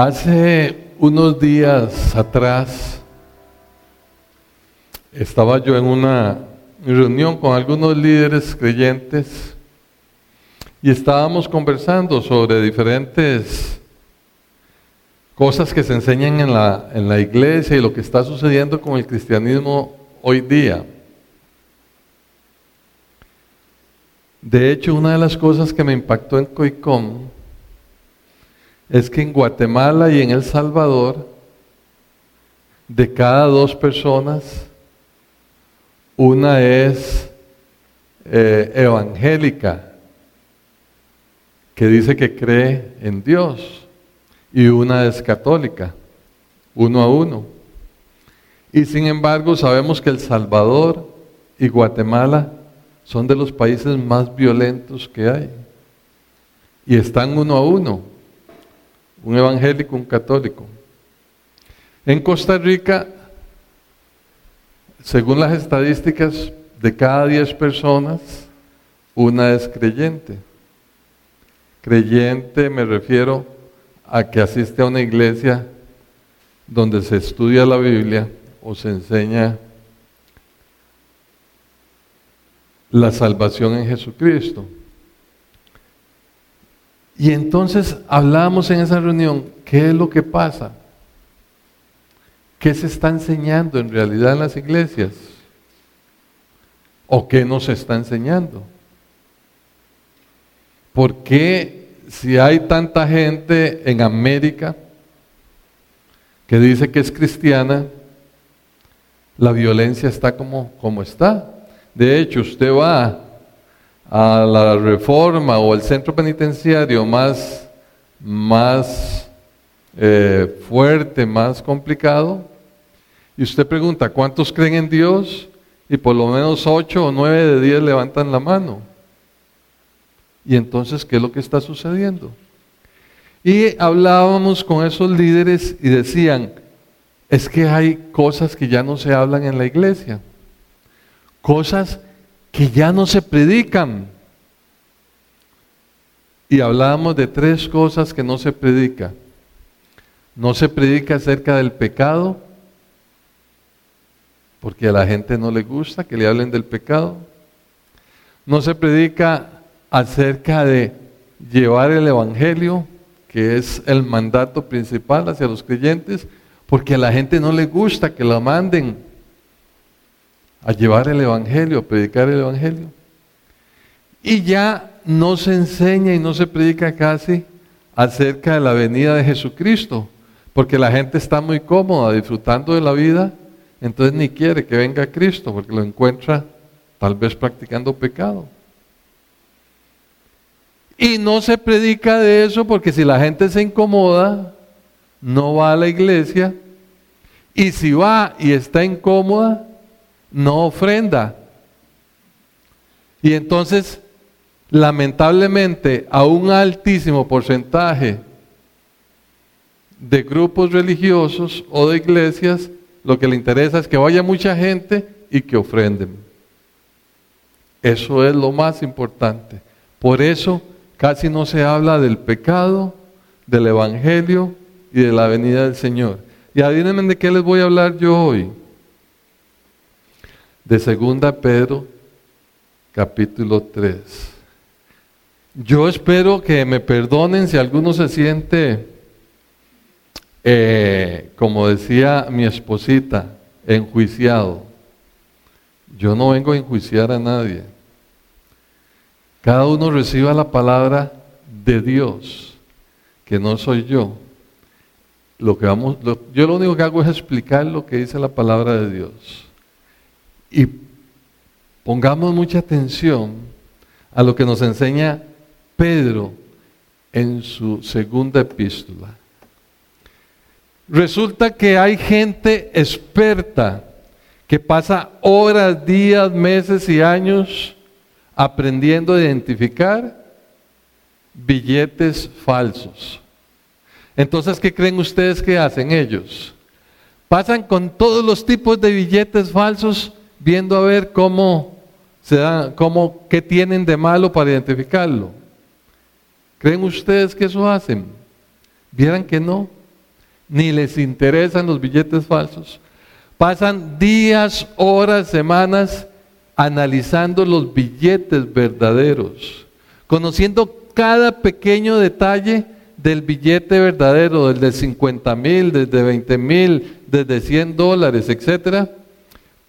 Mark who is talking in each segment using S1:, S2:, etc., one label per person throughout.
S1: Hace unos días atrás estaba yo en una reunión con algunos líderes creyentes y estábamos conversando sobre diferentes cosas que se enseñan en la, en la iglesia y lo que está sucediendo con el cristianismo hoy día. De hecho, una de las cosas que me impactó en COICOM es que en Guatemala y en El Salvador, de cada dos personas, una es eh, evangélica, que dice que cree en Dios, y una es católica, uno a uno. Y sin embargo sabemos que El Salvador y Guatemala son de los países más violentos que hay. Y están uno a uno un evangélico, un católico. En Costa Rica, según las estadísticas, de cada 10 personas, una es creyente. Creyente me refiero a que asiste a una iglesia donde se estudia la Biblia o se enseña la salvación en Jesucristo. Y entonces hablábamos en esa reunión, ¿qué es lo que pasa? ¿Qué se está enseñando en realidad en las iglesias? ¿O qué nos está enseñando? ¿Por qué si hay tanta gente en América que dice que es cristiana, la violencia está como, como está? De hecho, usted va a la reforma o el centro penitenciario más, más eh, fuerte, más complicado, y usted pregunta, ¿cuántos creen en Dios? Y por lo menos ocho o nueve de diez levantan la mano. Y entonces, ¿qué es lo que está sucediendo? Y hablábamos con esos líderes y decían, es que hay cosas que ya no se hablan en la iglesia, cosas que ya no se predican. Y hablábamos de tres cosas que no se predica. No se predica acerca del pecado, porque a la gente no le gusta que le hablen del pecado. No se predica acerca de llevar el Evangelio, que es el mandato principal hacia los creyentes, porque a la gente no le gusta que la manden a llevar el Evangelio, a predicar el Evangelio. Y ya no se enseña y no se predica casi acerca de la venida de Jesucristo, porque la gente está muy cómoda disfrutando de la vida, entonces ni quiere que venga Cristo, porque lo encuentra tal vez practicando pecado. Y no se predica de eso porque si la gente se incomoda, no va a la iglesia, y si va y está incómoda, no ofrenda. Y entonces, lamentablemente, a un altísimo porcentaje de grupos religiosos o de iglesias, lo que le interesa es que vaya mucha gente y que ofrenden. Eso es lo más importante. Por eso casi no se habla del pecado, del evangelio y de la venida del Señor. Y adivinen de qué les voy a hablar yo hoy de Segunda Pedro, capítulo 3. Yo espero que me perdonen si alguno se siente, eh, como decía mi esposita, enjuiciado. Yo no vengo a enjuiciar a nadie. Cada uno reciba la palabra de Dios, que no soy yo. Lo que vamos, yo lo único que hago es explicar lo que dice la palabra de Dios. Y pongamos mucha atención a lo que nos enseña Pedro en su segunda epístola. Resulta que hay gente experta que pasa horas, días, meses y años aprendiendo a identificar billetes falsos. Entonces, ¿qué creen ustedes que hacen ellos? Pasan con todos los tipos de billetes falsos viendo a ver cómo se da, cómo, qué tienen de malo para identificarlo. ¿Creen ustedes que eso hacen? Vieran que no. ni les interesan los billetes falsos. Pasan días, horas, semanas analizando los billetes verdaderos, conociendo cada pequeño detalle del billete verdadero, del de 50 mil, desde 20 mil, desde 100 dólares, etcétera,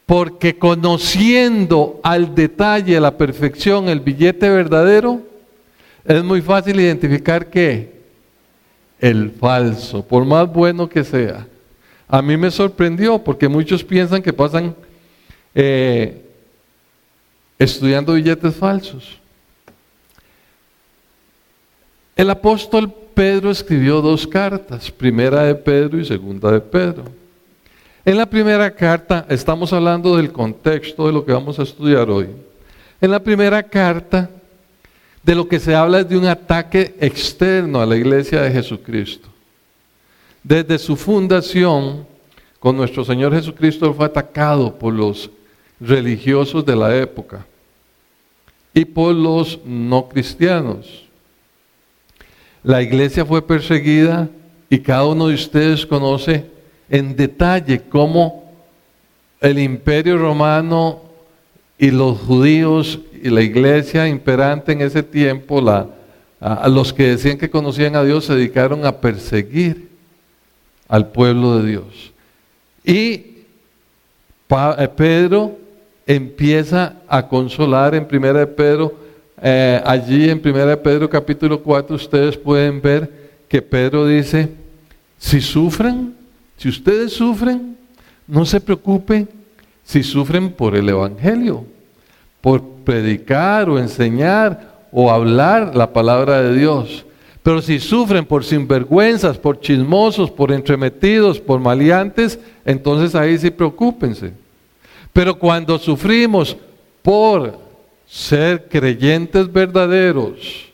S1: porque conociendo al detalle, a la perfección, el billete verdadero, es muy fácil identificar que el falso, por más bueno que sea. A mí me sorprendió porque muchos piensan que pasan eh, estudiando billetes falsos. El apóstol Pedro escribió dos cartas, primera de Pedro y segunda de Pedro. En la primera carta estamos hablando del contexto de lo que vamos a estudiar hoy. En la primera carta de lo que se habla es de un ataque externo a la iglesia de Jesucristo. Desde su fundación, con nuestro Señor Jesucristo fue atacado por los religiosos de la época y por los no cristianos. La iglesia fue perseguida y cada uno de ustedes conoce en detalle cómo el imperio romano y los judíos y la iglesia imperante en ese tiempo, la, los que decían que conocían a Dios, se dedicaron a perseguir al pueblo de Dios. Y eh, Pedro empieza a consolar en Primera de Pedro, eh, allí en Primera de Pedro capítulo 4 ustedes pueden ver que Pedro dice, si sufren, si ustedes sufren, no se preocupen si sufren por el Evangelio, por predicar o enseñar o hablar la palabra de Dios. Pero si sufren por sinvergüenzas, por chismosos, por entremetidos, por maleantes, entonces ahí sí preocúpense. Pero cuando sufrimos por ser creyentes verdaderos,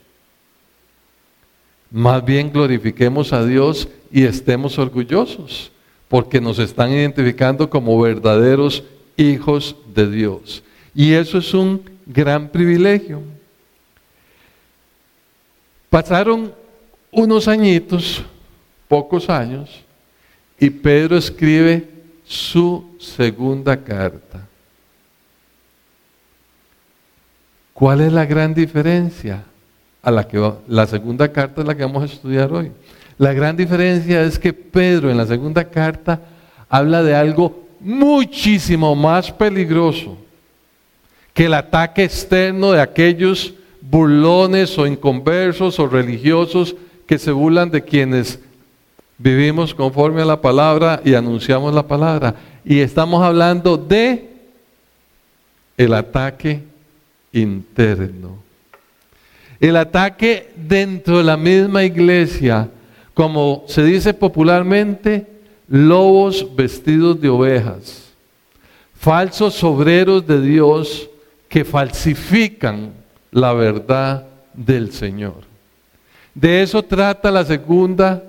S1: más bien glorifiquemos a Dios y estemos orgullosos porque nos están identificando como verdaderos hijos de Dios. Y eso es un gran privilegio. Pasaron unos añitos, pocos años, y Pedro escribe su segunda carta. ¿Cuál es la gran diferencia? A la, que la segunda carta es la que vamos a estudiar hoy. La gran diferencia es que Pedro en la segunda carta habla de algo muchísimo más peligroso que el ataque externo de aquellos burlones o inconversos o religiosos que se burlan de quienes vivimos conforme a la palabra y anunciamos la palabra. Y estamos hablando de el ataque interno. El ataque dentro de la misma iglesia como se dice popularmente, lobos vestidos de ovejas, falsos obreros de Dios que falsifican la verdad del Señor. De eso trata la segunda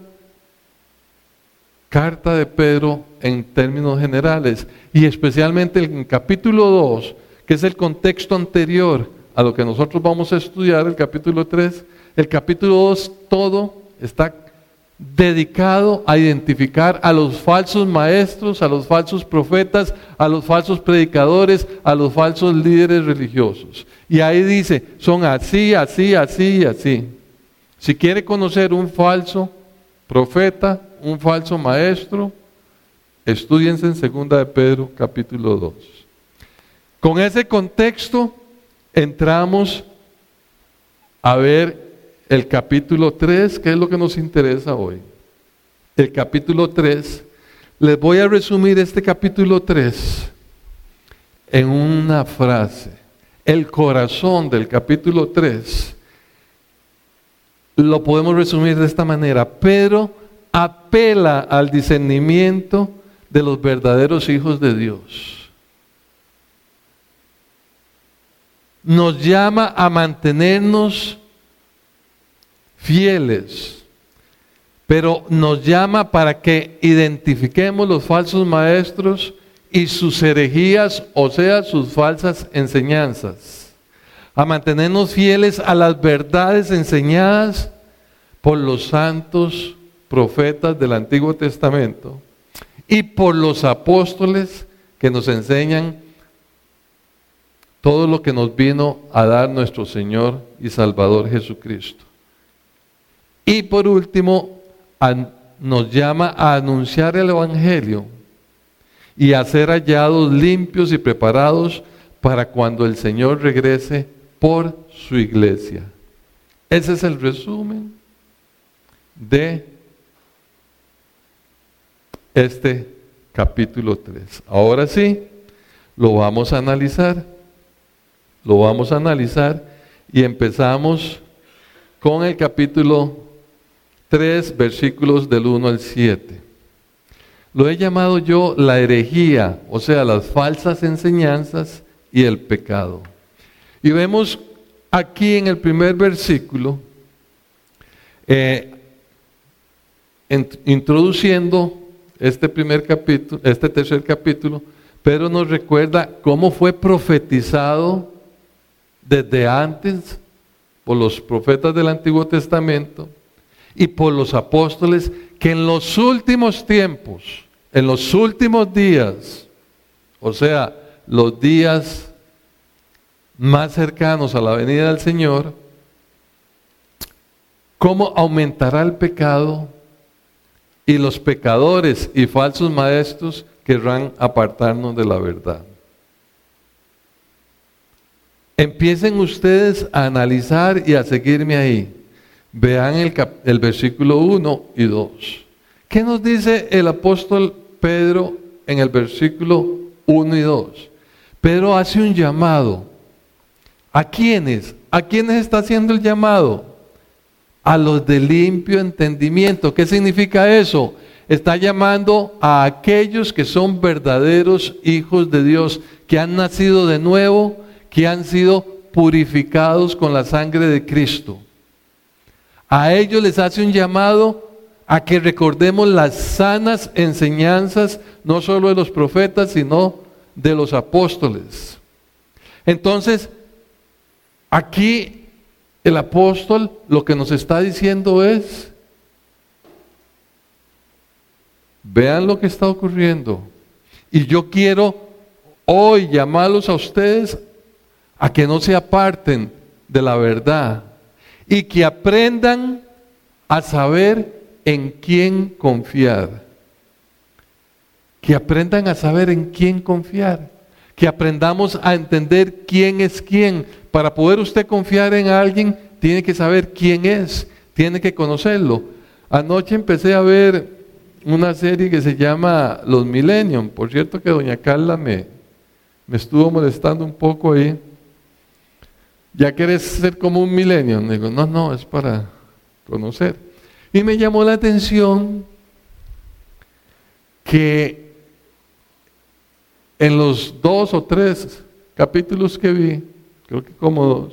S1: carta de Pedro en términos generales y especialmente en capítulo 2, que es el contexto anterior a lo que nosotros vamos a estudiar, el capítulo 3, el capítulo 2 todo está dedicado a identificar a los falsos maestros, a los falsos profetas, a los falsos predicadores, a los falsos líderes religiosos. Y ahí dice, son así, así, así así. Si quiere conocer un falso profeta, un falso maestro, estudiense en segunda de Pedro capítulo 2. Con ese contexto entramos a ver el capítulo 3, que es lo que nos interesa hoy. El capítulo 3, les voy a resumir este capítulo 3 en una frase. El corazón del capítulo 3 lo podemos resumir de esta manera. Pedro apela al discernimiento de los verdaderos hijos de Dios. Nos llama a mantenernos fieles, pero nos llama para que identifiquemos los falsos maestros y sus herejías, o sea, sus falsas enseñanzas, a mantenernos fieles a las verdades enseñadas por los santos profetas del Antiguo Testamento y por los apóstoles que nos enseñan todo lo que nos vino a dar nuestro Señor y Salvador Jesucristo. Y por último, nos llama a anunciar el Evangelio y a ser hallados limpios y preparados para cuando el Señor regrese por su iglesia. Ese es el resumen de este capítulo 3. Ahora sí, lo vamos a analizar. Lo vamos a analizar y empezamos con el capítulo 3, versículos del 1 al 7. Lo he llamado yo la herejía, o sea, las falsas enseñanzas y el pecado. Y vemos aquí en el primer versículo, eh, introduciendo este primer capítulo, este tercer capítulo, Pedro nos recuerda cómo fue profetizado desde antes por los profetas del Antiguo Testamento y por los apóstoles que en los últimos tiempos, en los últimos días, o sea, los días más cercanos a la venida del Señor, cómo aumentará el pecado y los pecadores y falsos maestros querrán apartarnos de la verdad. Empiecen ustedes a analizar y a seguirme ahí. Vean el, el versículo 1 y 2. ¿Qué nos dice el apóstol Pedro en el versículo 1 y 2? Pedro hace un llamado. ¿A quiénes? ¿A quiénes está haciendo el llamado? a los de limpio entendimiento. ¿Qué significa eso? Está llamando a aquellos que son verdaderos hijos de Dios, que han nacido de nuevo, que han sido purificados con la sangre de Cristo. A ellos les hace un llamado a que recordemos las sanas enseñanzas, no solo de los profetas, sino de los apóstoles. Entonces, aquí el apóstol lo que nos está diciendo es, vean lo que está ocurriendo. Y yo quiero hoy llamarlos a ustedes a que no se aparten de la verdad y que aprendan a saber en quién confiar. Que aprendan a saber en quién confiar. Que aprendamos a entender quién es quién. Para poder usted confiar en alguien, tiene que saber quién es, tiene que conocerlo. Anoche empecé a ver una serie que se llama Los Millennium. Por cierto que doña Carla me, me estuvo molestando un poco ahí. ¿Ya quieres ser como un millennium? Digo, no, no, es para conocer. Y me llamó la atención que en los dos o tres capítulos que vi, creo que como dos,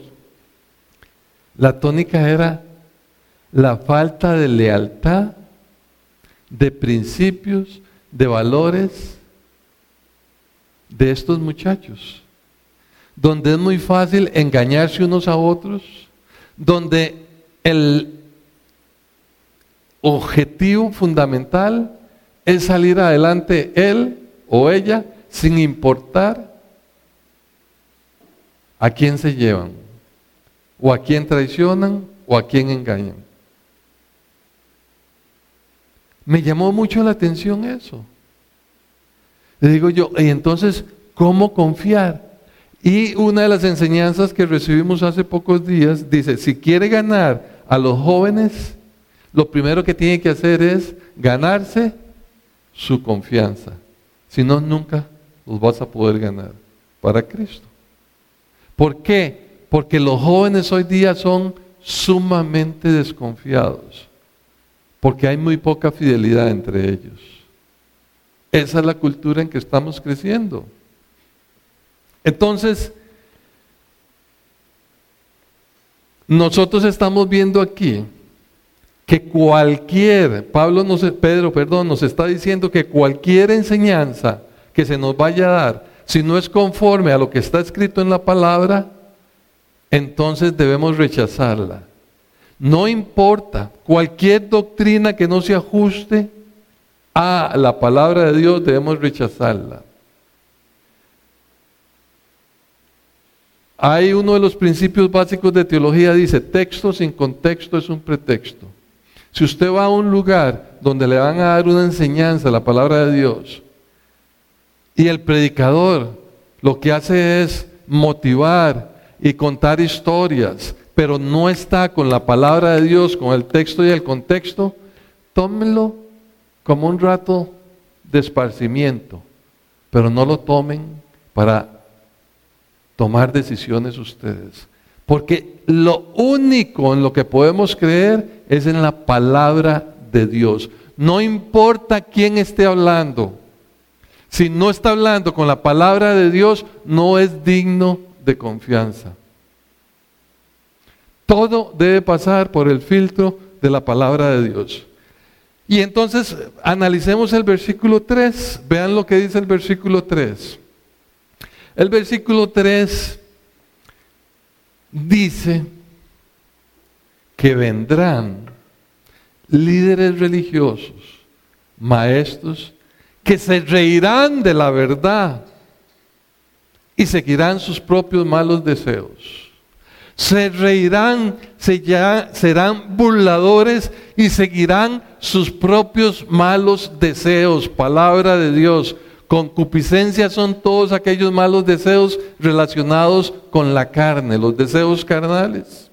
S1: la tónica era la falta de lealtad, de principios, de valores de estos muchachos, donde es muy fácil engañarse unos a otros, donde el objetivo fundamental es salir adelante él o ella sin importar a quién se llevan, o a quién traicionan, o a quién engañan. Me llamó mucho la atención eso. Le digo yo, y entonces, ¿cómo confiar? Y una de las enseñanzas que recibimos hace pocos días dice, si quiere ganar a los jóvenes, lo primero que tiene que hacer es ganarse su confianza. Si no, nunca los vas a poder ganar para Cristo. ¿Por qué? Porque los jóvenes hoy día son sumamente desconfiados, porque hay muy poca fidelidad entre ellos. Esa es la cultura en que estamos creciendo. Entonces, nosotros estamos viendo aquí que cualquier, Pablo nos, Pedro, perdón, nos está diciendo que cualquier enseñanza que se nos vaya a dar si no es conforme a lo que está escrito en la palabra, entonces debemos rechazarla. No importa, cualquier doctrina que no se ajuste a la palabra de Dios debemos rechazarla. Hay uno de los principios básicos de teología, dice, texto sin contexto es un pretexto. Si usted va a un lugar donde le van a dar una enseñanza, la palabra de Dios, y el predicador lo que hace es motivar y contar historias, pero no está con la palabra de Dios, con el texto y el contexto, tómenlo como un rato de esparcimiento, pero no lo tomen para tomar decisiones ustedes. Porque lo único en lo que podemos creer es en la palabra de Dios. No importa quién esté hablando. Si no está hablando con la palabra de Dios, no es digno de confianza. Todo debe pasar por el filtro de la palabra de Dios. Y entonces analicemos el versículo 3. Vean lo que dice el versículo 3. El versículo 3 dice que vendrán líderes religiosos, maestros, que se reirán de la verdad y seguirán sus propios malos deseos. Se reirán, serán burladores y seguirán sus propios malos deseos. Palabra de Dios. Concupiscencia son todos aquellos malos deseos relacionados con la carne, los deseos carnales.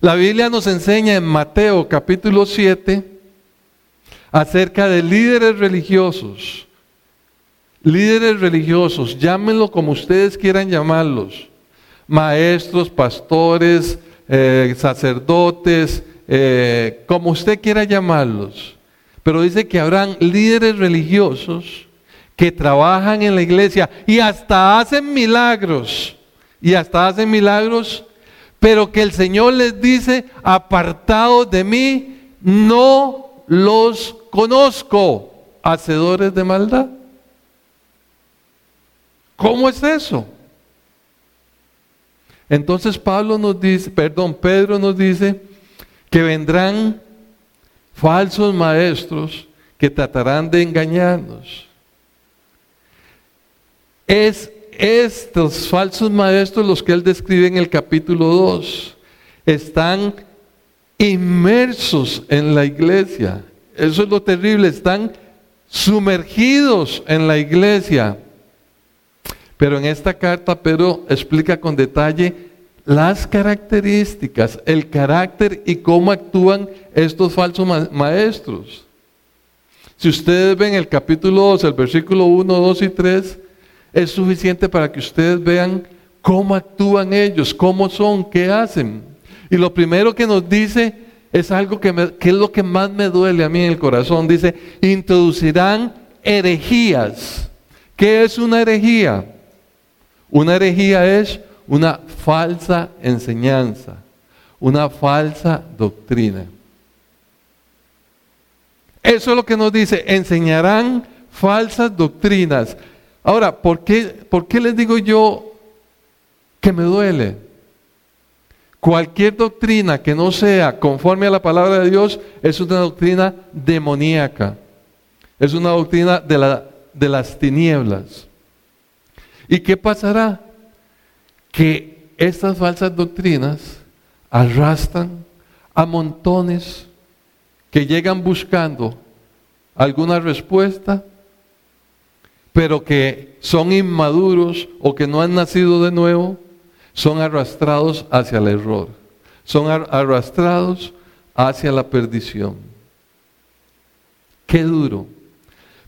S1: La Biblia nos enseña en Mateo capítulo 7 acerca de líderes religiosos. Líderes religiosos, llámenlo como ustedes quieran llamarlos. Maestros, pastores, eh, sacerdotes, eh, como usted quiera llamarlos. Pero dice que habrán líderes religiosos que trabajan en la iglesia y hasta hacen milagros, y hasta hacen milagros, pero que el Señor les dice, apartados de mí, no los conozco, hacedores de maldad. ¿Cómo es eso? Entonces Pablo nos dice, perdón, Pedro nos dice que vendrán falsos maestros que tratarán de engañarnos. Es estos falsos maestros los que él describe en el capítulo 2. Están inmersos en la iglesia. Eso es lo terrible, están sumergidos en la iglesia. Pero en esta carta Pedro explica con detalle las características, el carácter y cómo actúan estos falsos maestros. Si ustedes ven el capítulo 2, el versículo 1, 2 y 3, es suficiente para que ustedes vean cómo actúan ellos, cómo son, qué hacen. Y lo primero que nos dice es algo que, es lo que más me duele a mí en el corazón. Dice, introducirán herejías. ¿Qué es una herejía? Una herejía es una falsa enseñanza, una falsa doctrina. Eso es lo que nos dice, enseñarán falsas doctrinas. Ahora, ¿por qué, ¿por qué les digo yo que me duele? Cualquier doctrina que no sea conforme a la palabra de Dios es una doctrina demoníaca. Es una doctrina de, de las tinieblas. ¿Y qué pasará? Que estas falsas doctrinas arrastran a montones que llegan buscando alguna respuesta, pero que son inmaduros o que no han nacido de nuevo, son arrastrados hacia el error, son arrastrados hacia la perdición. Qué duro.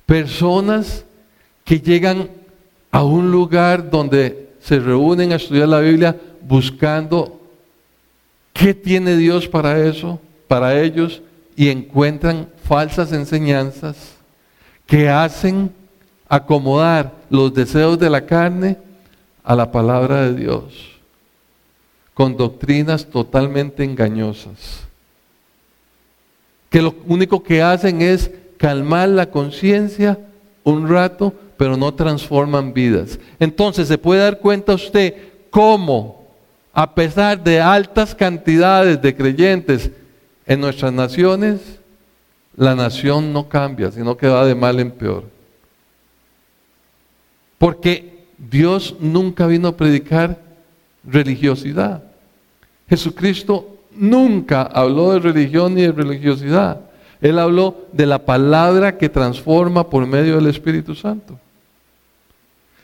S1: Personas que llegan a un lugar donde se reúnen a estudiar la Biblia buscando qué tiene Dios para eso, para ellos, y encuentran falsas enseñanzas que hacen acomodar los deseos de la carne a la palabra de Dios, con doctrinas totalmente engañosas, que lo único que hacen es calmar la conciencia un rato, pero no transforman vidas. Entonces se puede dar cuenta usted cómo a pesar de altas cantidades de creyentes en nuestras naciones, la nación no cambia, sino que va de mal en peor. Porque Dios nunca vino a predicar religiosidad. Jesucristo nunca habló de religión ni de religiosidad. Él habló de la palabra que transforma por medio del Espíritu Santo.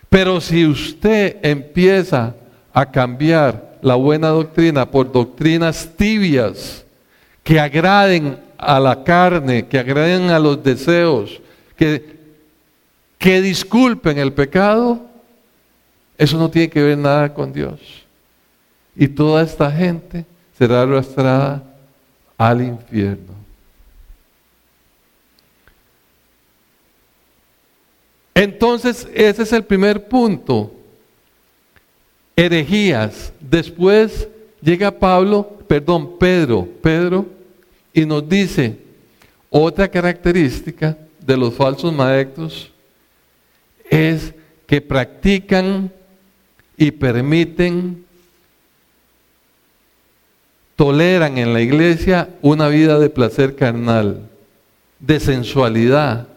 S1: Pero si usted empieza a cambiar la buena doctrina por doctrinas tibias que agraden a la carne, que agraden a los deseos, que, que disculpen el pecado, eso no tiene que ver nada con Dios. Y toda esta gente será arrastrada al infierno. Entonces, ese es el primer punto. Herejías. Después llega Pablo, perdón, Pedro, Pedro, y nos dice otra característica de los falsos maestros es que practican y permiten, toleran en la iglesia una vida de placer carnal, de sensualidad,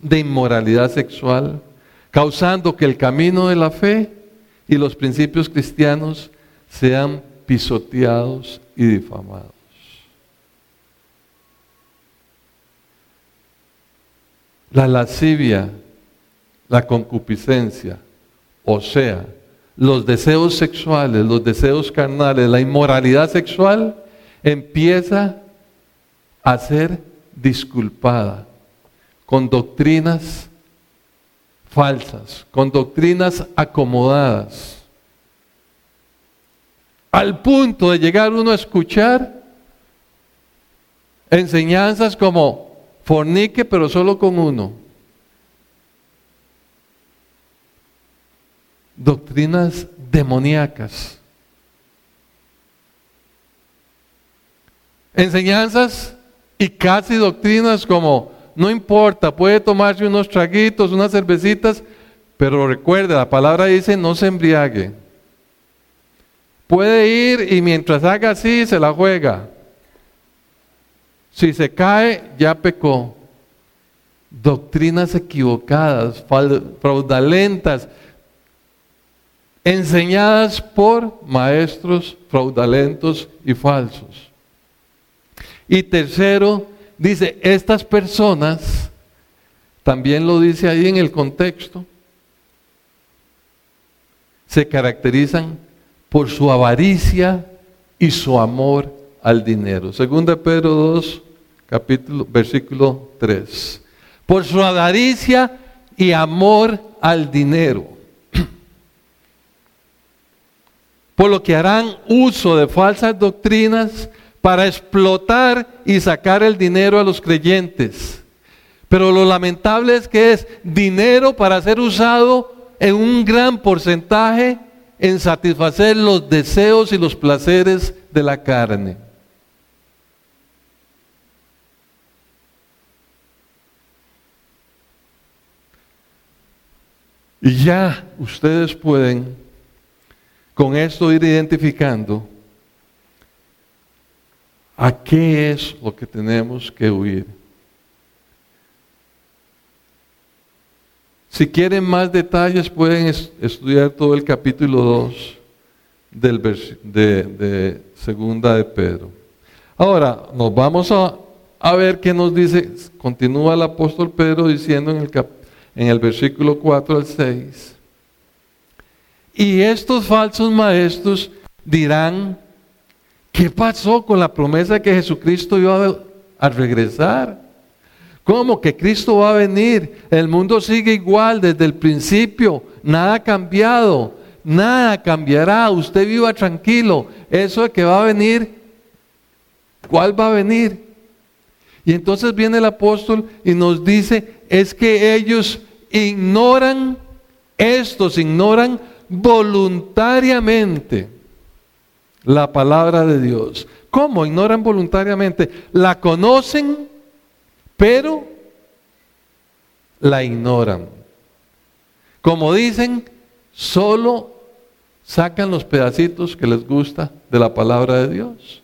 S1: de inmoralidad sexual, causando que el camino de la fe y los principios cristianos sean pisoteados y difamados. La lascivia, la concupiscencia, o sea, los deseos sexuales, los deseos carnales, la inmoralidad sexual, empieza a ser disculpada con doctrinas falsas, con doctrinas acomodadas, al punto de llegar uno a escuchar enseñanzas como fornique pero solo con uno. Doctrinas demoníacas. Enseñanzas y casi doctrinas como no importa, puede tomarse unos traguitos, unas cervecitas, pero recuerde, la palabra dice no se embriague. Puede ir y mientras haga así, se la juega. Si se cae, ya pecó. Doctrinas equivocadas, fraudulentas, enseñadas por maestros fraudulentos y falsos. Y tercero, dice, estas personas, también lo dice ahí en el contexto, se caracterizan por su avaricia y su amor al dinero. Segunda Pedro 2, capítulo, versículo 3. Por su avaricia y amor al dinero. Por lo que harán uso de falsas doctrinas para explotar y sacar el dinero a los creyentes. Pero lo lamentable es que es dinero para ser usado en un gran porcentaje en satisfacer los deseos y los placeres de la carne. Y ya ustedes pueden con esto ir identificando ¿A qué es lo que tenemos que huir? Si quieren más detalles pueden estudiar todo el capítulo 2 del de, de, Segunda de Pedro. Ahora, nos vamos a, a, ver qué nos dice, continúa el apóstol Pedro diciendo en el, en el versículo 4 al 6. Y estos falsos maestros dirán, ¿Qué pasó con la promesa que Jesucristo iba a regresar? ¿Cómo que Cristo va a venir? El mundo sigue igual desde el principio, nada ha cambiado, nada cambiará, usted viva tranquilo. Eso de que va a venir, ¿cuál va a venir? Y entonces viene el apóstol y nos dice, es que ellos ignoran, estos ignoran voluntariamente la palabra de Dios. ¿Cómo? Ignoran voluntariamente. La conocen, pero la ignoran. Como dicen, solo sacan los pedacitos que les gusta de la palabra de Dios.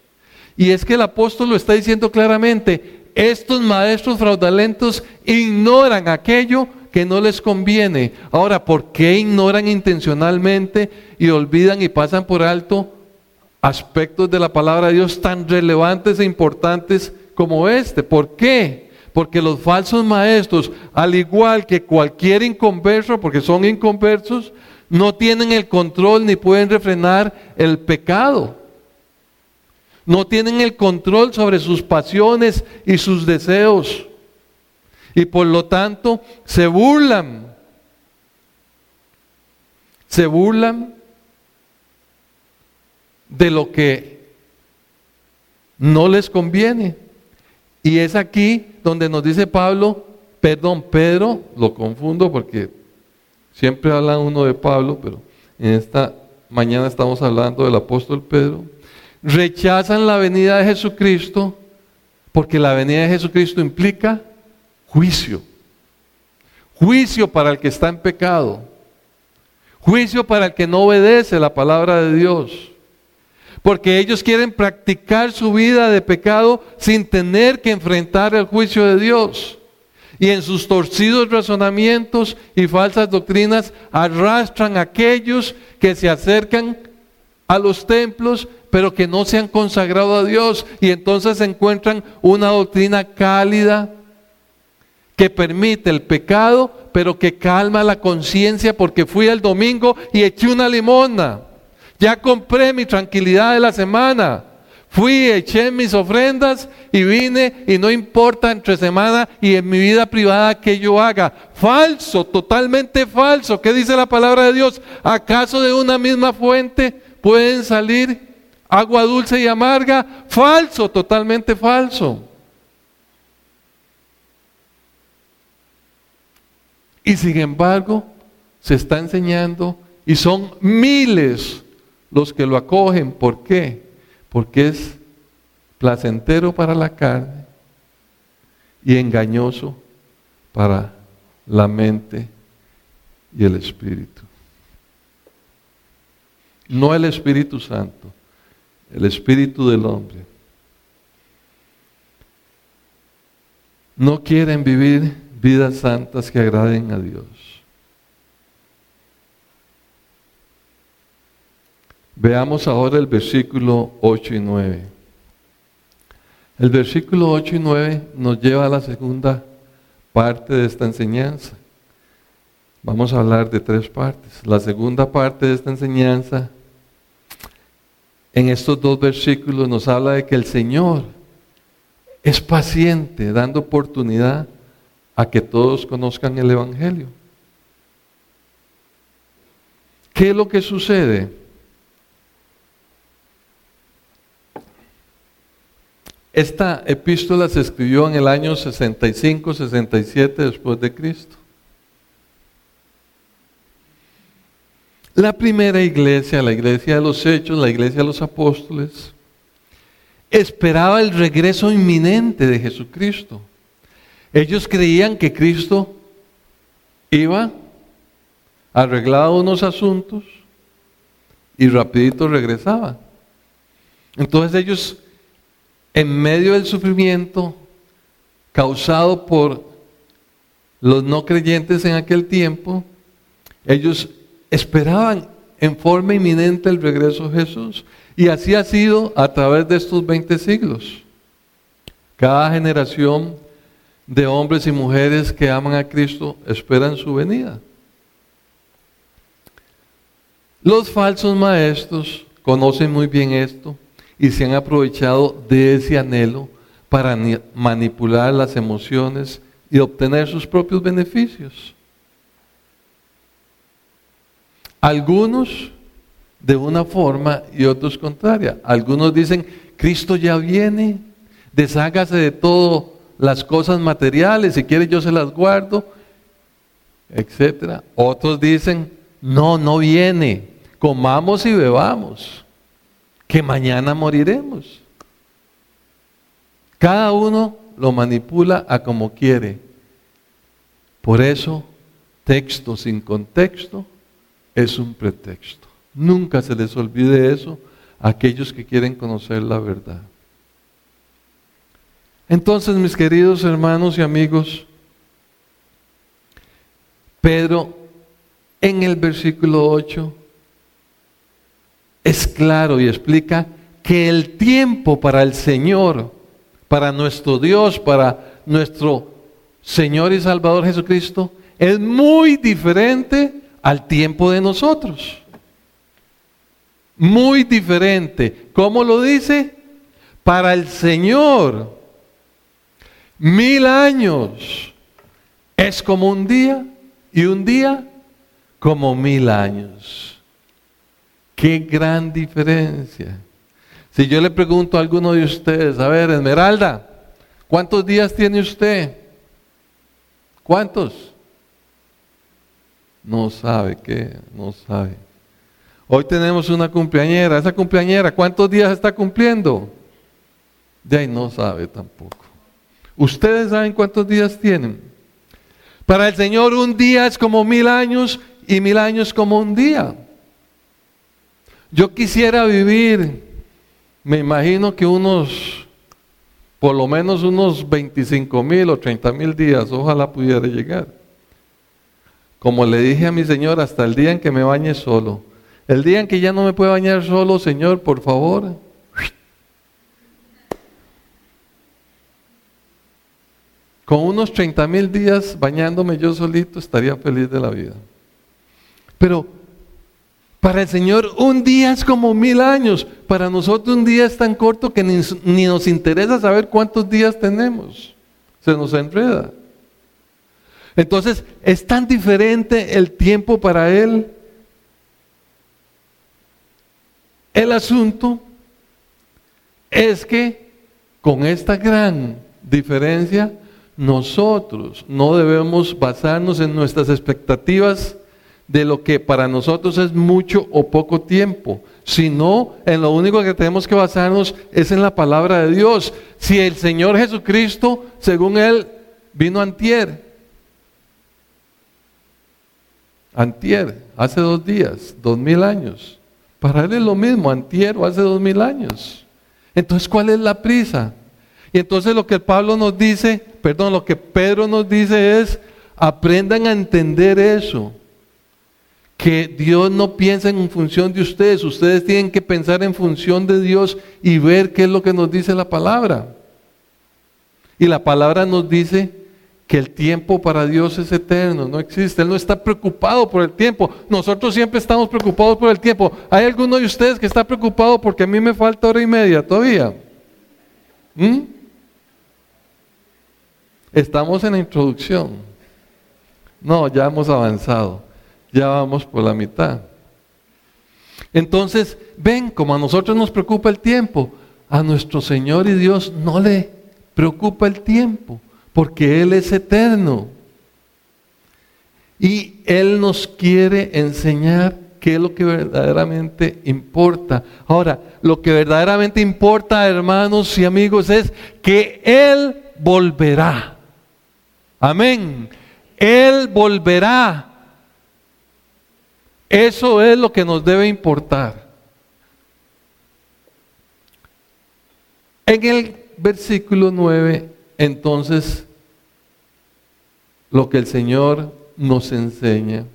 S1: Y es que el apóstol lo está diciendo claramente, estos maestros fraudulentos ignoran aquello que no les conviene. Ahora, ¿por qué ignoran intencionalmente y olvidan y pasan por alto aspectos de la palabra de Dios tan relevantes e importantes como este? ¿Por qué? Porque los falsos maestros, al igual que cualquier inconverso, porque son inconversos, no tienen el control ni pueden refrenar el pecado. No tienen el control sobre sus pasiones y sus deseos. Y por lo tanto se burlan. Se burlan de lo que no les conviene. Y es aquí donde nos dice Pablo, perdón, Pedro, lo confundo porque siempre habla uno de Pablo, pero en esta mañana estamos hablando del apóstol Pedro. Rechazan la venida de Jesucristo porque la venida de Jesucristo implica juicio. Juicio para el que está en pecado. Juicio para el que no obedece la palabra de Dios. Porque ellos quieren practicar su vida de pecado sin tener que enfrentar el juicio de Dios. Y en sus torcidos razonamientos y falsas doctrinas arrastran a aquellos que se acercan a los templos, pero que no se han consagrado a Dios. Y entonces encuentran una doctrina cálida, que permite el pecado, pero que calma la conciencia porque fui el domingo y eché una limona. Ya compré mi tranquilidad de la semana. Fui, eché mis ofrendas y vine y no importa entre semana y en mi vida privada que yo haga. Falso, totalmente falso. ¿Qué dice la palabra de Dios? ¿Acaso de una misma fuente pueden salir agua dulce y amarga? Falso, totalmente falso. Y sin embargo, se está enseñando y son miles los que lo acogen. ¿Por qué? Porque es placentero para la carne y engañoso para la mente y el espíritu. No el Espíritu Santo, el Espíritu del hombre. No quieren vivir vidas santas que agraden a Dios. Veamos ahora el versículo 8 y 9. El versículo 8 y 9 nos lleva a la segunda parte de esta enseñanza. Vamos a hablar de tres partes. La segunda parte de esta enseñanza, en estos dos versículos, nos habla de que el Señor es paciente, dando oportunidad a que todos conozcan el Evangelio. ¿Qué es lo que sucede? Esta epístola se escribió en el año 65-67 después de Cristo. La primera iglesia, la iglesia de los hechos, la iglesia de los apóstoles, esperaba el regreso inminente de Jesucristo. Ellos creían que Cristo iba, arreglaba unos asuntos y rapidito regresaba. Entonces ellos, en medio del sufrimiento causado por los no creyentes en aquel tiempo, ellos esperaban en forma inminente el regreso de Jesús. Y así ha sido a través de estos 20 siglos. Cada generación de hombres y mujeres que aman a Cristo esperan su venida. Los falsos maestros conocen muy bien esto y se han aprovechado de ese anhelo para manipular las emociones y obtener sus propios beneficios. Algunos de una forma y otros contraria. Algunos dicen, Cristo ya viene, deshágase de todo las cosas materiales, si quiere yo se las guardo, etcétera. Otros dicen, no, no viene, comamos y bebamos, que mañana moriremos. Cada uno lo manipula a como quiere. Por eso, texto sin contexto es un pretexto. Nunca se les olvide eso a aquellos que quieren conocer la verdad. Entonces, mis queridos hermanos y amigos, Pedro en el versículo 8 es claro y explica que el tiempo para el Señor, para nuestro Dios, para nuestro Señor y Salvador Jesucristo, es muy diferente al tiempo de nosotros. Muy diferente. ¿Cómo lo dice? Para el Señor, mil años es como un día y un día como mil años. Qué gran diferencia. Si yo le pregunto a alguno de ustedes, a ver, Esmeralda, ¿cuántos días tiene usted? ¿Cuántos? No sabe qué, no sabe. Hoy tenemos una cumpleañera. Esa cumpleañera, ¿cuántos días está cumpliendo? De ahí no sabe tampoco. ¿Ustedes saben cuántos días tienen? Para el Señor un día es como mil años y mil años como un día. Yo quisiera vivir, me imagino que unos, por lo menos unos 25 mil o 30 mil días, ojalá pudiera llegar. Como le dije a mi Señor, hasta el día en que me bañe solo. El día en que ya no me pueda bañar solo, Señor, por favor. Con unos 30 mil días bañándome yo solito estaría feliz de la vida. Pero para el Señor un día es como mil años. Para nosotros un día es tan corto que ni, ni, nos interesa saber cuántos días tenemos. Se nos enreda. Entonces es tan diferente el tiempo para Él. El asunto es que con esta gran diferencia nosotros no debemos basarnos en nuestras expectativas de lo que para nosotros es mucho o poco tiempo, sino en lo único que tenemos que basarnos es en la palabra de Dios. Si el Señor Jesucristo, según Él, vino antier, antier, hace dos días, dos mil años, para Él es lo mismo, antier o hace dos mil años. Entonces, ¿cuál es la prisa? Y entonces lo que Pablo nos dice, perdón, lo que Pedro nos dice es, aprendan a entender eso que Dios no piensa en función de ustedes, ustedes tienen que pensar en función de Dios y ver qué es lo que nos dice la palabra. Y la palabra nos dice que el tiempo para Dios es eterno, no existe, Él no está preocupado por el tiempo, nosotros siempre estamos preocupados por el tiempo. ¿Hay alguno de ustedes que está preocupado porque a mí me falta hora y media todavía? ¿Mm? Estamos en la introducción. No, ya hemos avanzado ya vamos por la mitad. Entonces, ven, como a nosotros nos preocupa el tiempo, a nuestro Señor y Dios no le preocupa el tiempo, porque Él es eterno. Y Él nos quiere enseñar qué es lo que verdaderamente importa. Ahora, lo que verdaderamente importa, hermanos y amigos, es que Él volverá. Amén. Él volverá eso es lo que nos debe importar. En el versículo 9, entonces, lo que el Señor nos enseña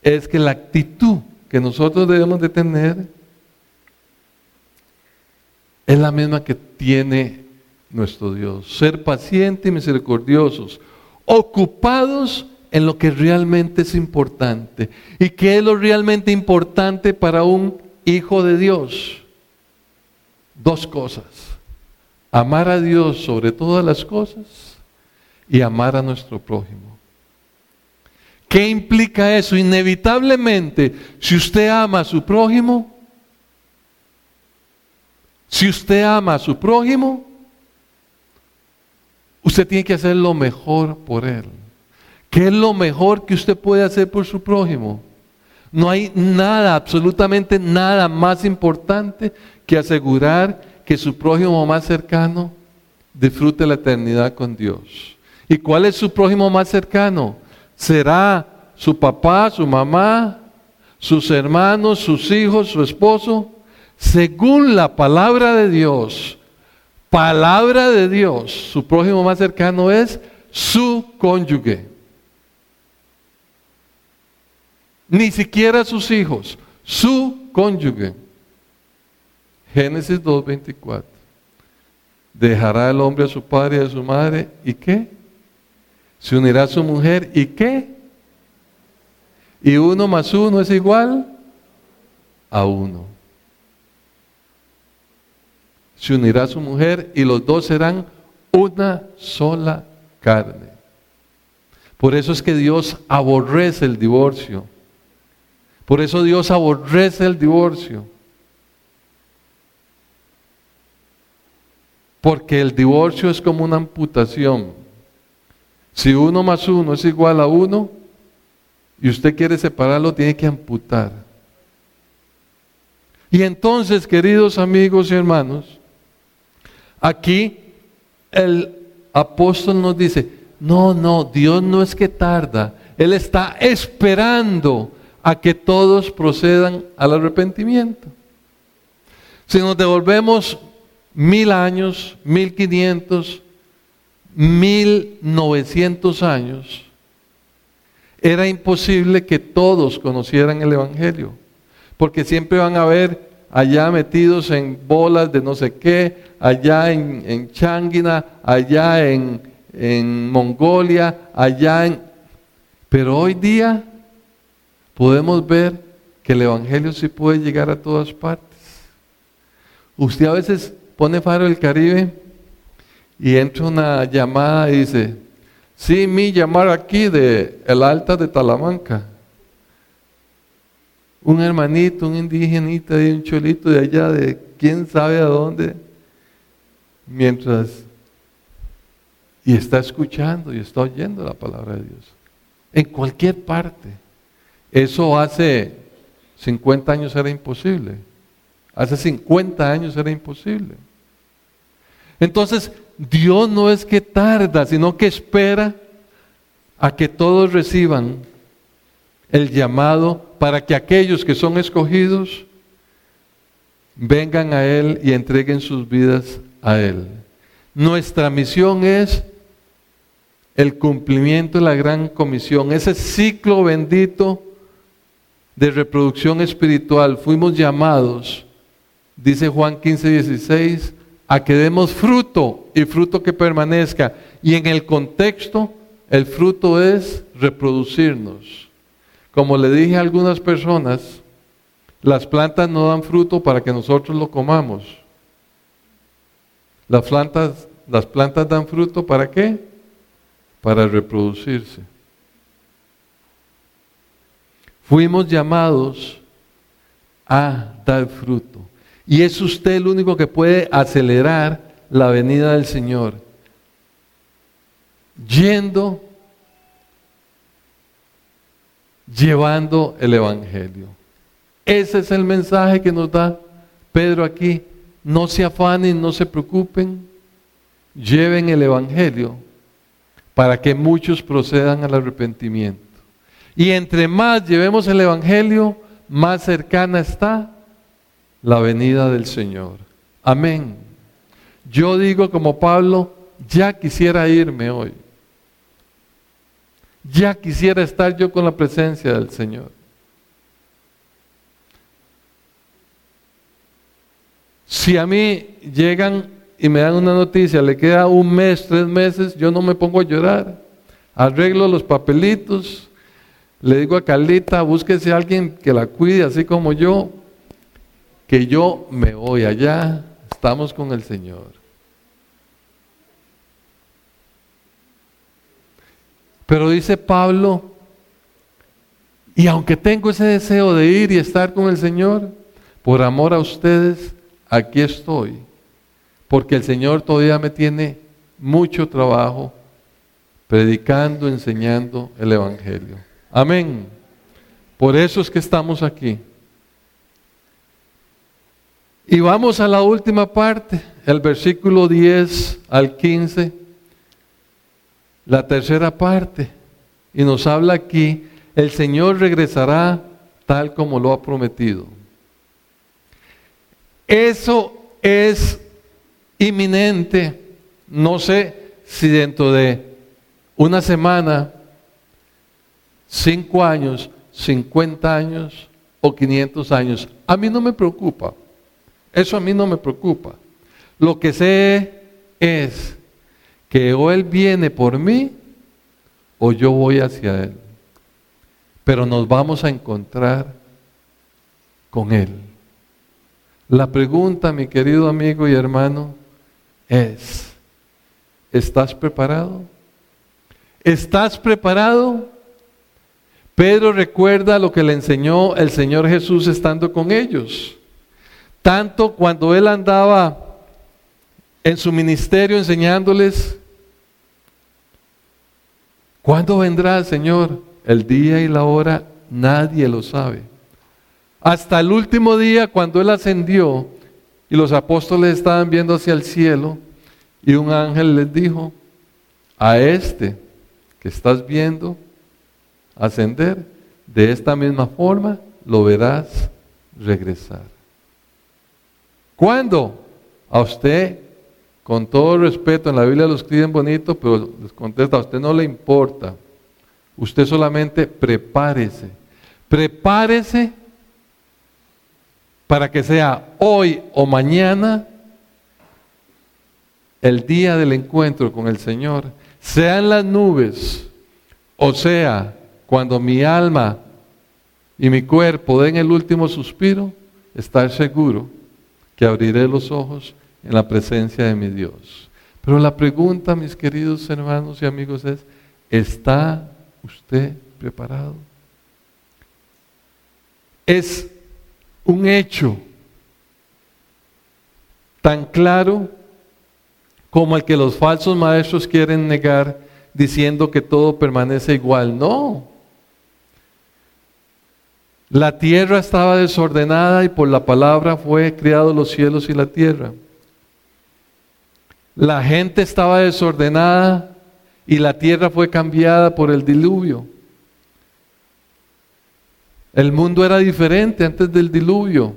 S1: es que la actitud que nosotros debemos de tener es la misma que tiene nuestro Dios. Ser pacientes y misericordiosos, ocupados en lo que realmente es importante. ¿Y qué es lo realmente importante para un hijo de Dios? Dos cosas. Amar a Dios sobre todas las cosas y amar a nuestro prójimo. ¿Qué implica eso? Inevitablemente, si usted ama a su prójimo, si usted ama a su prójimo, usted tiene que hacer lo mejor por él. ¿Qué es lo mejor que usted puede hacer por su prójimo? No hay nada, absolutamente nada más importante que asegurar que su prójimo más cercano disfrute la eternidad con Dios. ¿Y cuál es su prójimo más cercano? ¿Será su papá, su mamá, sus hermanos, sus hijos, su esposo, según la palabra de Dios. Palabra de Dios. Su prójimo más cercano es su cónyuge. Ni siquiera sus hijos, su cónyuge. Génesis 2.24. Dejará el hombre a su padre y a su madre. ¿Y qué? Se unirá a su mujer. ¿Y qué? Y uno más uno es igual a uno. Se unirá a su mujer y los dos serán una sola carne. Por eso es que Dios aborrece el divorcio. Por eso Dios aborrece el divorcio. Porque el divorcio es como una amputación. Si uno más uno es igual a uno y usted quiere separarlo, tiene que amputar. Y entonces, queridos amigos y hermanos, aquí el apóstol nos dice, no, no, Dios no es que tarda, Él está esperando a que todos procedan al arrepentimiento. Si nos devolvemos mil años, mil quinientos, mil novecientos años, era imposible que todos conocieran el Evangelio, porque siempre van a ver allá metidos en bolas de no sé qué, allá en, en Changuina, allá en, en Mongolia, allá en... Pero hoy día podemos ver que el Evangelio sí puede llegar a todas partes. Usted a veces pone Faro del Caribe y entra una llamada y dice, sí, mi llamar aquí de el Alta de Talamanca. Un hermanito, un indigenita de un cholito de allá, de quién sabe a dónde, mientras y está escuchando y está oyendo la palabra de Dios. En cualquier parte. Eso hace 50 años era imposible. Hace 50 años era imposible. Entonces, Dios no es que tarda, sino que espera a que todos reciban el llamado para que aquellos que son escogidos vengan a Él y entreguen sus vidas a Él. Nuestra misión es el cumplimiento de la gran comisión, ese ciclo bendito de reproducción espiritual. Fuimos llamados, dice Juan 15, 16, a que demos fruto y fruto que permanezca. Y en el contexto, el fruto es reproducirnos. Como le dije a algunas personas, las plantas no dan fruto para que nosotros lo comamos. Las plantas, las plantas dan fruto para qué? Para reproducirse. Fuimos llamados a dar fruto. Y es usted el único que puede acelerar la venida del Señor. Yendo, llevando el Evangelio. Ese es el mensaje que nos da Pedro aquí. No se afanen, no se preocupen, lleven el Evangelio para que muchos procedan al arrepentimiento. Y entre más llevemos el Evangelio, más cercana está la venida del Señor. Amén. Yo digo como Pablo, ya quisiera irme hoy. Ya quisiera estar yo con la presencia del Señor. Si a mí llegan y me dan una noticia, le queda un mes, tres meses, yo no me pongo a llorar. Arreglo los papelitos, le digo a Carlita, búsquese a alguien que la cuide, así como yo, que yo me voy allá, estamos con el Señor. Pero dice Pablo, y aunque tengo ese deseo de ir y estar con el Señor, por amor a ustedes, aquí estoy, porque el Señor todavía me tiene mucho trabajo predicando, enseñando el Evangelio. Amén. Por eso es que estamos aquí. Y vamos a la última parte, el versículo 10 al 15, la tercera parte. Y nos habla aquí, el Señor regresará tal como lo ha prometido. Eso es inminente. No sé si dentro de una semana, cinco años, cincuenta años o quinientos años. A mí no me preocupa. Eso a mí no me preocupa. Lo que sé es que o Él viene por mí o yo voy hacia Él. Pero nos vamos a encontrar con Él. La pregunta, mi querido amigo y hermano, es, ¿estás preparado? ¿Estás preparado? Pedro recuerda lo que le enseñó el Señor Jesús estando con ellos. Tanto cuando él andaba en su ministerio enseñándoles, ¿cuándo vendrá el Señor? El día y la hora nadie lo sabe. Hasta el último día cuando él ascendió y los apóstoles estaban viendo hacia el cielo y un ángel les dijo, a este que estás viendo ascender, de esta misma forma lo verás regresar. ¿Cuándo? A usted, con todo respeto, en la Biblia lo escriben bonito, pero les contesta, a usted no le importa. Usted solamente prepárese. Prepárese para que sea hoy o mañana el día del encuentro con el Señor, sea en las nubes, o sea, cuando mi alma y mi cuerpo den el último suspiro, estar seguro que abriré los ojos en la presencia de mi Dios. Pero la pregunta, mis queridos hermanos y amigos, es, ¿está usted preparado? Es un hecho tan claro como el que los falsos maestros quieren negar diciendo que todo permanece igual. No. La tierra estaba desordenada y por la palabra fue creado los cielos y la tierra. La gente estaba desordenada y la tierra fue cambiada por el diluvio. El mundo era diferente antes del diluvio.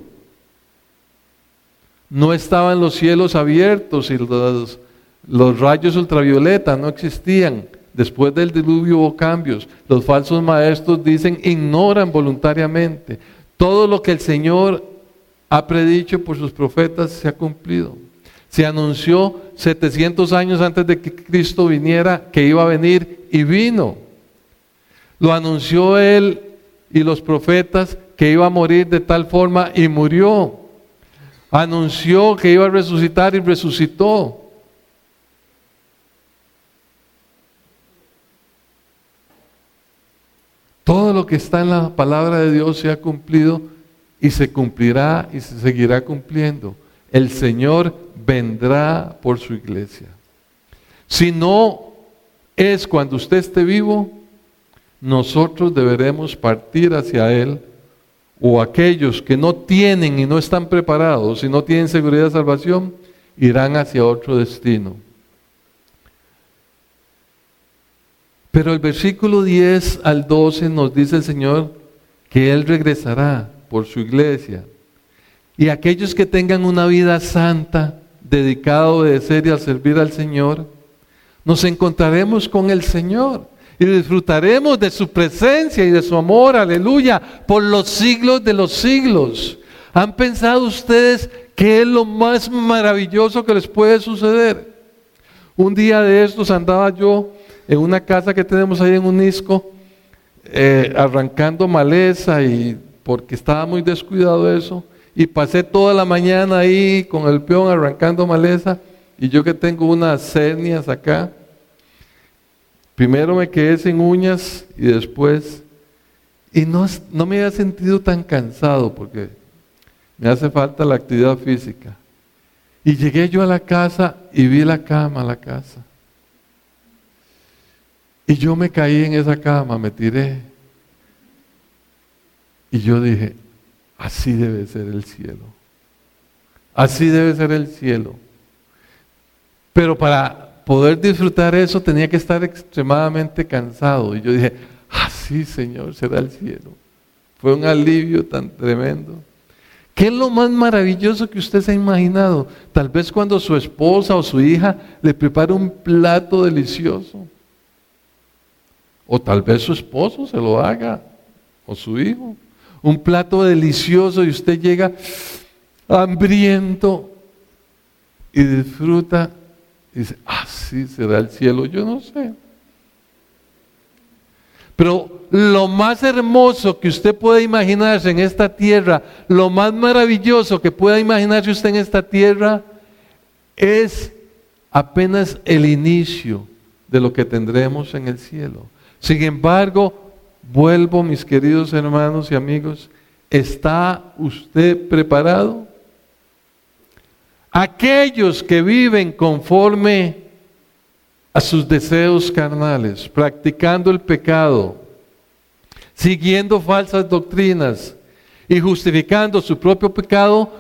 S1: No estaban los cielos abiertos y los, rayos ultravioleta no existían. Después del diluvio hubo cambios. Los falsos maestros dicen, ignoran voluntariamente. Todo lo que el Señor ha predicho por sus profetas se ha cumplido. Se anunció 700 años antes de que Cristo viniera que iba a venir y vino. Lo anunció él y los profetas que iba a morir de tal forma y murió. Anunció que iba a resucitar y resucitó. Todo lo que está en la palabra de Dios se ha cumplido y se cumplirá y se seguirá cumpliendo. El Señor vendrá por su iglesia. Si no es cuando usted esté vivo, nosotros deberemos partir hacia Él o aquellos que no tienen y no están preparados y no tienen seguridad de salvación, irán hacia otro destino. Pero el versículo 10 al 12 nos dice el Señor que Él regresará por su iglesia. Y aquellos que tengan una vida santa, dedicado de ser y al servir al Señor, nos encontraremos con el Señor y disfrutaremos de su presencia y de su amor, aleluya, por los siglos de los siglos. ¿Han pensado ustedes qué es lo más maravilloso que les puede suceder? Un día de estos andaba yo en una casa que tenemos ahí en Unisco, eh, arrancando maleza y porque estaba muy descuidado eso, y pasé toda la mañana ahí con el peón arrancando maleza, y yo que tengo unas hernias acá, Primero me quedé sin uñas y después, y no, no me había sentido tan cansado porque me hace falta la actividad física. Y llegué yo a la casa y vi la cama, la casa. Y yo me caí en esa cama, me tiré. Y yo dije, así debe ser el cielo. Así debe ser el cielo. Pero para poder disfrutar eso tenía que estar extremadamente cansado. Y yo dije, así Señor será el cielo. Fue un alivio tan tremendo. ¿Qué es lo más maravilloso que usted se ha imaginado? Tal vez cuando su esposa o su hija le prepara un plato delicioso. O tal vez su esposo se lo haga, o su hijo. Un plato delicioso y usted llega hambriento y disfruta y dice, ah, sí, será el cielo, yo no sé. Pero lo más hermoso que usted puede imaginarse en esta tierra, lo más maravilloso que pueda imaginarse usted en esta tierra, es apenas el inicio de lo que tendremos en el cielo. Sin embargo, vuelvo, mis queridos hermanos y amigos, ¿está usted preparado? Aquellos que viven conforme a sus deseos carnales, practicando el pecado, siguiendo falsas doctrinas y justificando su propio pecado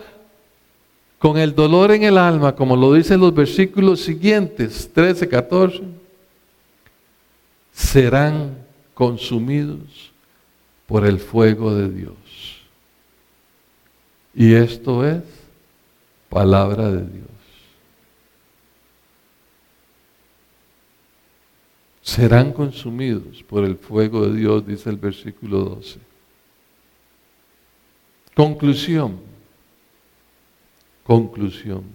S1: con el dolor en el alma, como lo dicen los versículos siguientes, 13, 14, serán consumidos por el fuego de Dios. Y esto es palabra de Dios. Serán consumidos por el fuego de Dios, dice el versículo 12. Conclusión. Conclusión.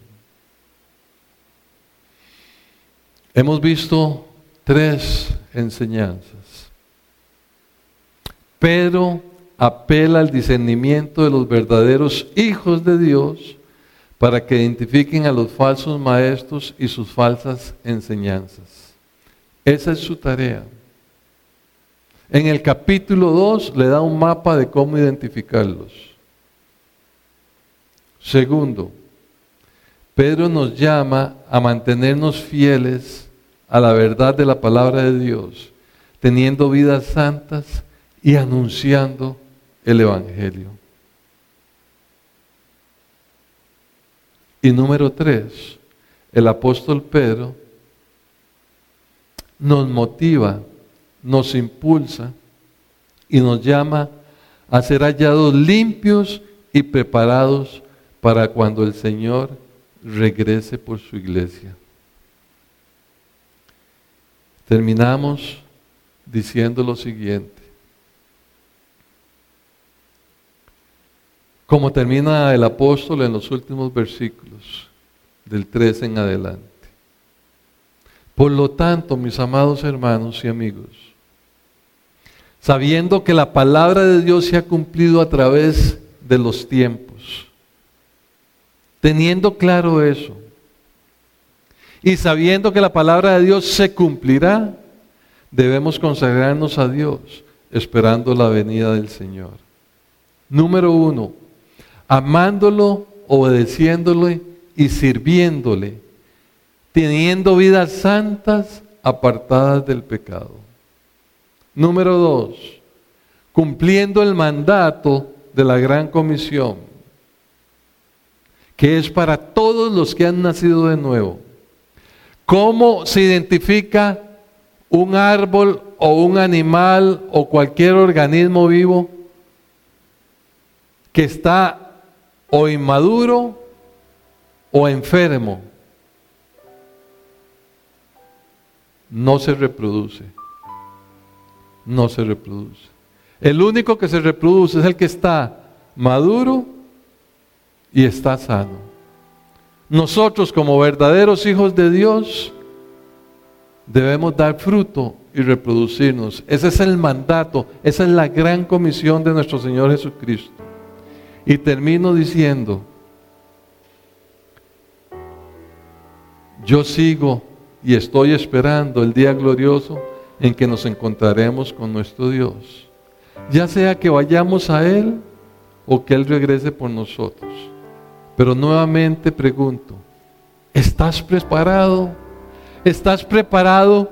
S1: Hemos visto tres enseñanzas. Pedro apela al discernimiento de los verdaderos hijos de Dios para que identifiquen a los falsos maestros y sus falsas enseñanzas. Esa es su tarea. En el capítulo 2 le da un mapa de cómo identificarlos. Segundo, Pedro nos llama a mantenernos fieles a la verdad de la palabra de Dios, teniendo vidas santas y anunciando el Evangelio. Y número tres, el apóstol Pedro nos motiva, nos impulsa y nos llama a ser hallados limpios y preparados para cuando el Señor regrese por su iglesia. Terminamos diciendo lo siguiente. Como termina el apóstol en los últimos versículos, del 13 en adelante. Por lo tanto, mis amados hermanos y amigos, sabiendo que la palabra de Dios se ha cumplido a través de los tiempos, teniendo claro eso, y sabiendo que la palabra de Dios se cumplirá, debemos consagrarnos a Dios esperando la venida del Señor. Número uno, amándolo, obedeciéndole y sirviéndole, teniendo vidas santas apartadas del pecado. Número dos, cumpliendo el mandato de la gran comisión, que es para todos los que han nacido de nuevo. ¿Cómo se identifica un árbol o un animal o cualquier organismo vivo que está o inmaduro o enfermo, no se reproduce. No se reproduce. El único que se reproduce es el que está maduro y está sano. Nosotros como verdaderos hijos de Dios debemos dar fruto y reproducirnos. Ese es el mandato, esa es la gran comisión de nuestro Señor Jesucristo. Y termino diciendo, yo sigo y estoy esperando el día glorioso en que nos encontraremos con nuestro Dios. Ya sea que vayamos a Él o que Él regrese por nosotros. Pero nuevamente pregunto, ¿estás preparado? ¿Estás preparado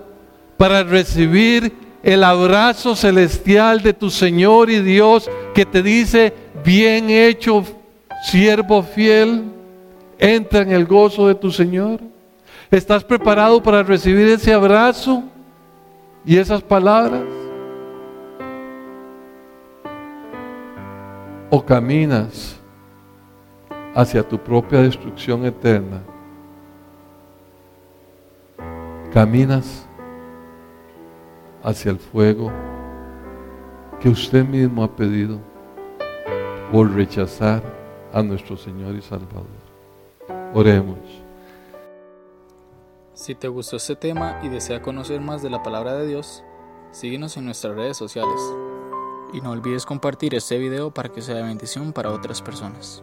S1: para recibir el abrazo celestial de tu Señor y Dios que te dice, bien hecho, siervo fiel, entra en el gozo de tu Señor. ¿Estás preparado para recibir ese abrazo y esas palabras? o caminas hacia tu propia destrucción eterna, caminas hacia el fuego que usted mismo ha pedido por rechazar a nuestro Señor y Salvador. Oremos.
S2: Si te gustó este tema y desea conocer más de la palabra de Dios, síguenos en nuestras redes sociales y no olvides compartir este video para que sea de bendición para otras personas.